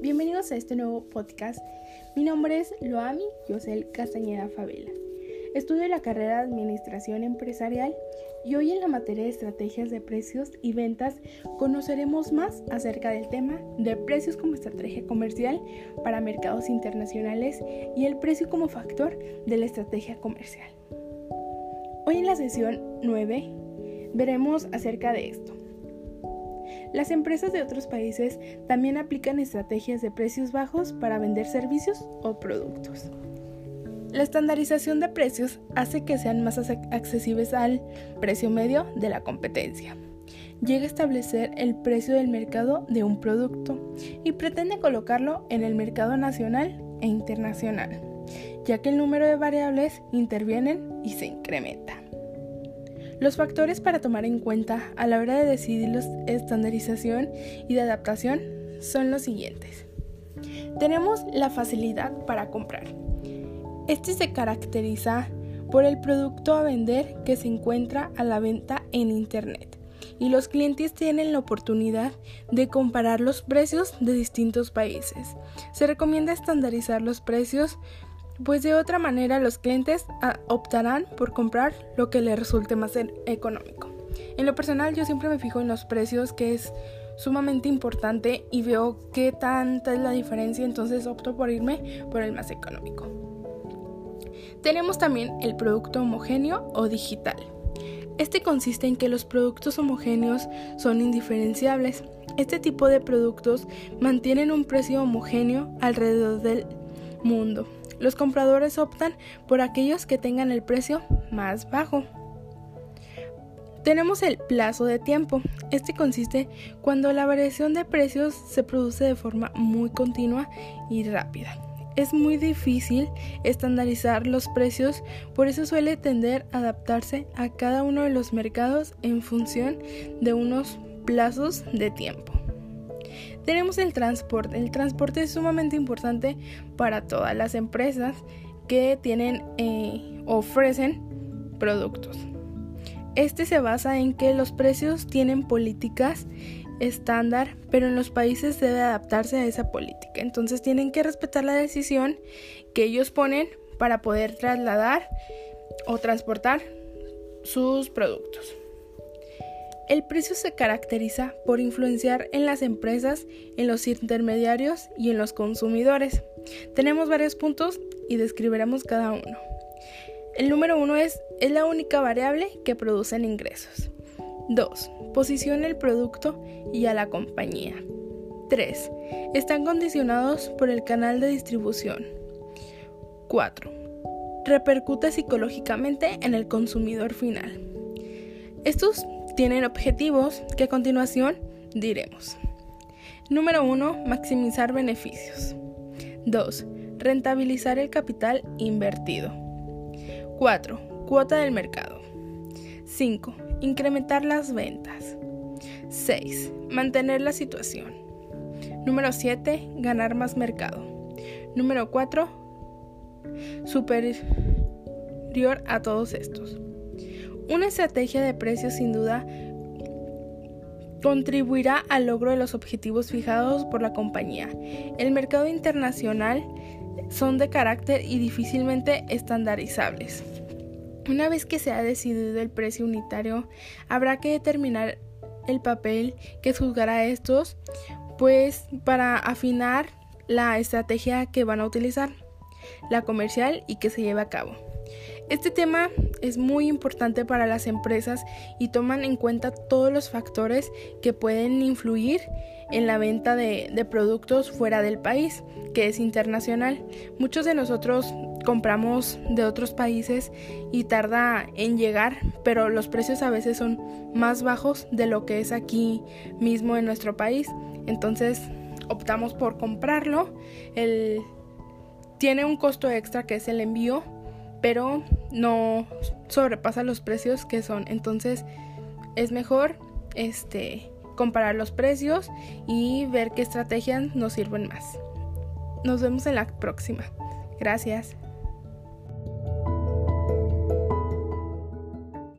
bienvenidos a este nuevo podcast. Mi nombre es Loami Yosel Castañeda Favela. Estudio la carrera de Administración Empresarial y hoy en la materia de estrategias de precios y ventas conoceremos más acerca del tema de precios como estrategia comercial para mercados internacionales y el precio como factor de la estrategia comercial. Hoy en la sesión 9 veremos acerca de esto. Las empresas de otros países también aplican estrategias de precios bajos para vender servicios o productos. La estandarización de precios hace que sean más accesibles al precio medio de la competencia. Llega a establecer el precio del mercado de un producto y pretende colocarlo en el mercado nacional e internacional, ya que el número de variables intervienen y se incrementa. Los factores para tomar en cuenta a la hora de decidir la estandarización y de adaptación son los siguientes. Tenemos la facilidad para comprar. Este se caracteriza por el producto a vender que se encuentra a la venta en Internet y los clientes tienen la oportunidad de comparar los precios de distintos países. Se recomienda estandarizar los precios pues de otra manera los clientes ah, optarán por comprar lo que les resulte más económico. En lo personal yo siempre me fijo en los precios que es sumamente importante y veo qué tanta es la diferencia, entonces opto por irme por el más económico. Tenemos también el producto homogéneo o digital. Este consiste en que los productos homogéneos son indiferenciables. Este tipo de productos mantienen un precio homogéneo alrededor del mundo. Los compradores optan por aquellos que tengan el precio más bajo. Tenemos el plazo de tiempo. Este consiste cuando la variación de precios se produce de forma muy continua y rápida. Es muy difícil estandarizar los precios, por eso suele tender a adaptarse a cada uno de los mercados en función de unos plazos de tiempo. Tenemos el transporte. El transporte es sumamente importante para todas las empresas que tienen eh, ofrecen productos. Este se basa en que los precios tienen políticas estándar, pero en los países debe adaptarse a esa política. Entonces tienen que respetar la decisión que ellos ponen para poder trasladar o transportar sus productos. El precio se caracteriza por influenciar en las empresas, en los intermediarios y en los consumidores. Tenemos varios puntos y describiremos cada uno. El número uno es, es la única variable que producen ingresos. 2. Posiciona el producto y a la compañía. 3. Están condicionados por el canal de distribución. 4. Repercute psicológicamente en el consumidor final. Estos tienen objetivos que a continuación diremos. Número 1. Maximizar beneficios. 2. Rentabilizar el capital invertido. 4. Cuota del mercado. 5. Incrementar las ventas. 6. Mantener la situación. Número 7. Ganar más mercado. Número 4. Superior a todos estos. Una estrategia de precios sin duda contribuirá al logro de los objetivos fijados por la compañía. El mercado internacional son de carácter y difícilmente estandarizables. Una vez que se ha decidido el precio unitario, habrá que determinar el papel que juzgará estos, pues para afinar la estrategia que van a utilizar, la comercial y que se lleve a cabo. Este tema es muy importante para las empresas y toman en cuenta todos los factores que pueden influir en la venta de, productos fuera del país, que es internacional. Muchos de nosotros compramos de otros países y tarda en llegar, pero los precios a veces son más bajos de lo que es aquí mismo en nuestro país. Entonces optamos por comprarlo. El, tiene un costo extra que es el envío pero no sobrepasa los precios que son. Entonces es mejor este comparar los precios y ver qué estrategias nos sirven más. Nos vemos en la próxima. Gracias.